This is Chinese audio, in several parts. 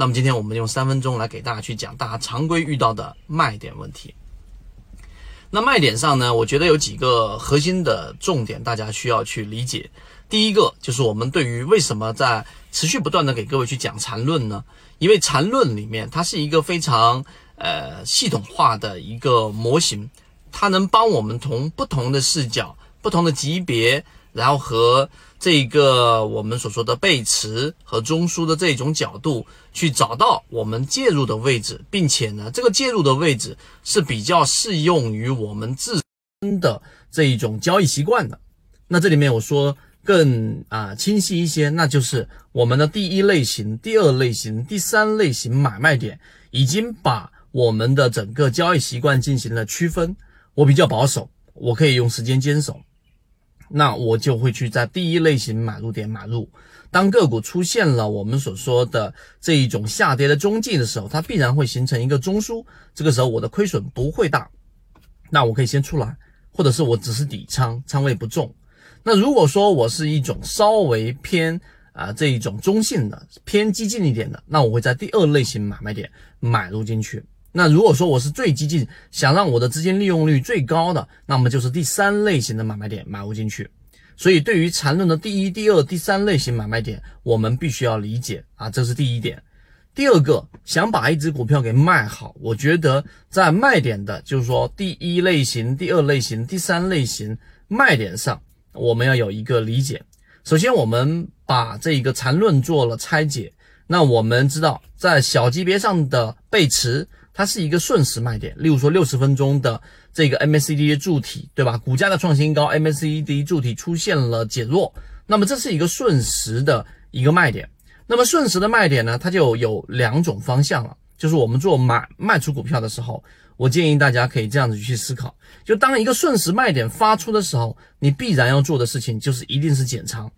那么今天我们用三分钟来给大家去讲大家常规遇到的卖点问题。那卖点上呢，我觉得有几个核心的重点，大家需要去理解。第一个就是我们对于为什么在持续不断的给各位去讲缠论呢？因为缠论里面它是一个非常呃系统化的一个模型，它能帮我们从不同的视角、不同的级别，然后和这个我们所说的背驰和中枢的这种角度去找到我们介入的位置，并且呢，这个介入的位置是比较适用于我们自身的这一种交易习惯的。那这里面我说。更啊清晰一些，那就是我们的第一类型、第二类型、第三类型买卖点，已经把我们的整个交易习惯进行了区分。我比较保守，我可以用时间坚守，那我就会去在第一类型买入点买入。当个股出现了我们所说的这一种下跌的中继的时候，它必然会形成一个中枢，这个时候我的亏损不会大，那我可以先出来，或者是我只是底仓，仓位不重。那如果说我是一种稍微偏啊这一种中性的偏激进一点的，那我会在第二类型买卖点买入进去。那如果说我是最激进，想让我的资金利用率最高的，那么就是第三类型的买卖点买入进去。所以对于缠论的第一、第二、第三类型买卖点，我们必须要理解啊，这是第一点。第二个，想把一只股票给卖好，我觉得在卖点的，就是说第一类型、第二类型、第三类型卖点上。我们要有一个理解。首先，我们把这个缠论做了拆解。那我们知道，在小级别上的背驰，它是一个瞬时卖点。例如说，六十分钟的这个 MACD 柱体，对吧？股价的创新高，MACD 柱体出现了减弱，那么这是一个瞬时的一个卖点。那么瞬时的卖点呢，它就有两种方向了。就是我们做买卖出股票的时候，我建议大家可以这样子去思考：就当一个瞬时卖点发出的时候，你必然要做的事情就是一定是减仓，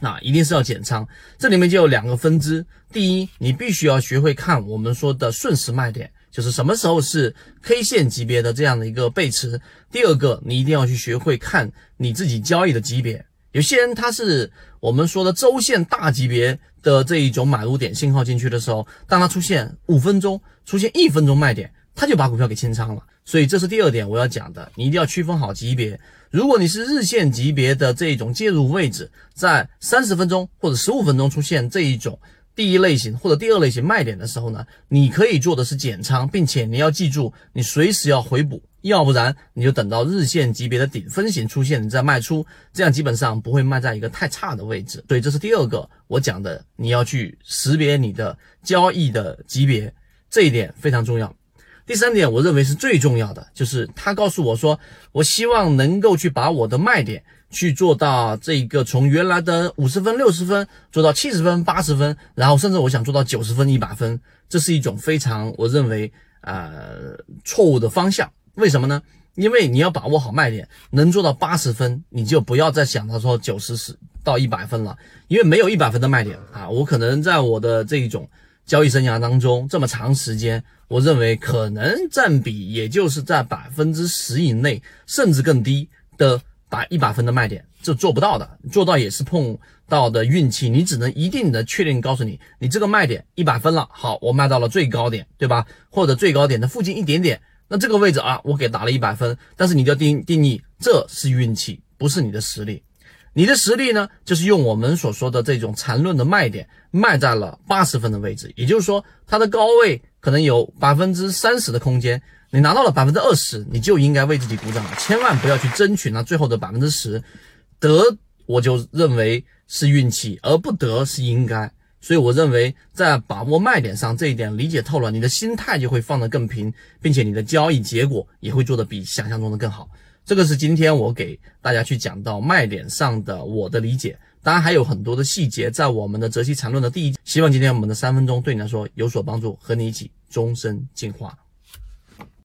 啊，一定是要减仓。这里面就有两个分支：第一，你必须要学会看我们说的瞬时卖点，就是什么时候是 K 线级别的这样的一个背驰；第二个，你一定要去学会看你自己交易的级别。有些人他是我们说的周线大级别的这一种买入点信号进去的时候，当它出现五分钟、出现一分钟卖点，他就把股票给清仓了。所以这是第二点我要讲的，你一定要区分好级别。如果你是日线级别的这种介入位置，在三十分钟或者十五分钟出现这一种。第一类型或者第二类型卖点的时候呢，你可以做的是减仓，并且你要记住，你随时要回补，要不然你就等到日线级别的顶分型出现，你再卖出，这样基本上不会卖在一个太差的位置。所以这是第二个我讲的，你要去识别你的交易的级别，这一点非常重要。第三点，我认为是最重要的，就是他告诉我说，我希望能够去把我的卖点。去做到这个从原来的五十分、六十分做到七十分、八十分，然后甚至我想做到九十分、一百分，这是一种非常我认为呃错误的方向。为什么呢？因为你要把握好卖点，能做到八十分，你就不要再想到说九十十到一百分了，因为没有一百分的卖点啊。我可能在我的这一种交易生涯当中这么长时间，我认为可能占比也就是在百分之十以内，甚至更低的。打一百分的卖点，这做不到的，做到也是碰到的运气。你只能一定的确定告诉你，你这个卖点一百分了，好，我卖到了最高点，对吧？或者最高点的附近一点点，那这个位置啊，我给打了一百分。但是你就要定定义，这是运气，不是你的实力。你的实力呢，就是用我们所说的这种缠论的卖点卖在了八十分的位置，也就是说，它的高位可能有百分之三十的空间。你拿到了百分之二十，你就应该为自己鼓掌了，千万不要去争取那最后的百分之十。得，我就认为是运气，而不得是应该。所以我认为，在把握卖点上这一点理解透了，你的心态就会放得更平，并且你的交易结果也会做得比想象中的更好。这个是今天我给大家去讲到卖点上的我的理解，当然还有很多的细节在我们的泽西缠论的第一。希望今天我们的三分钟对你来说有所帮助，和你一起终身进化。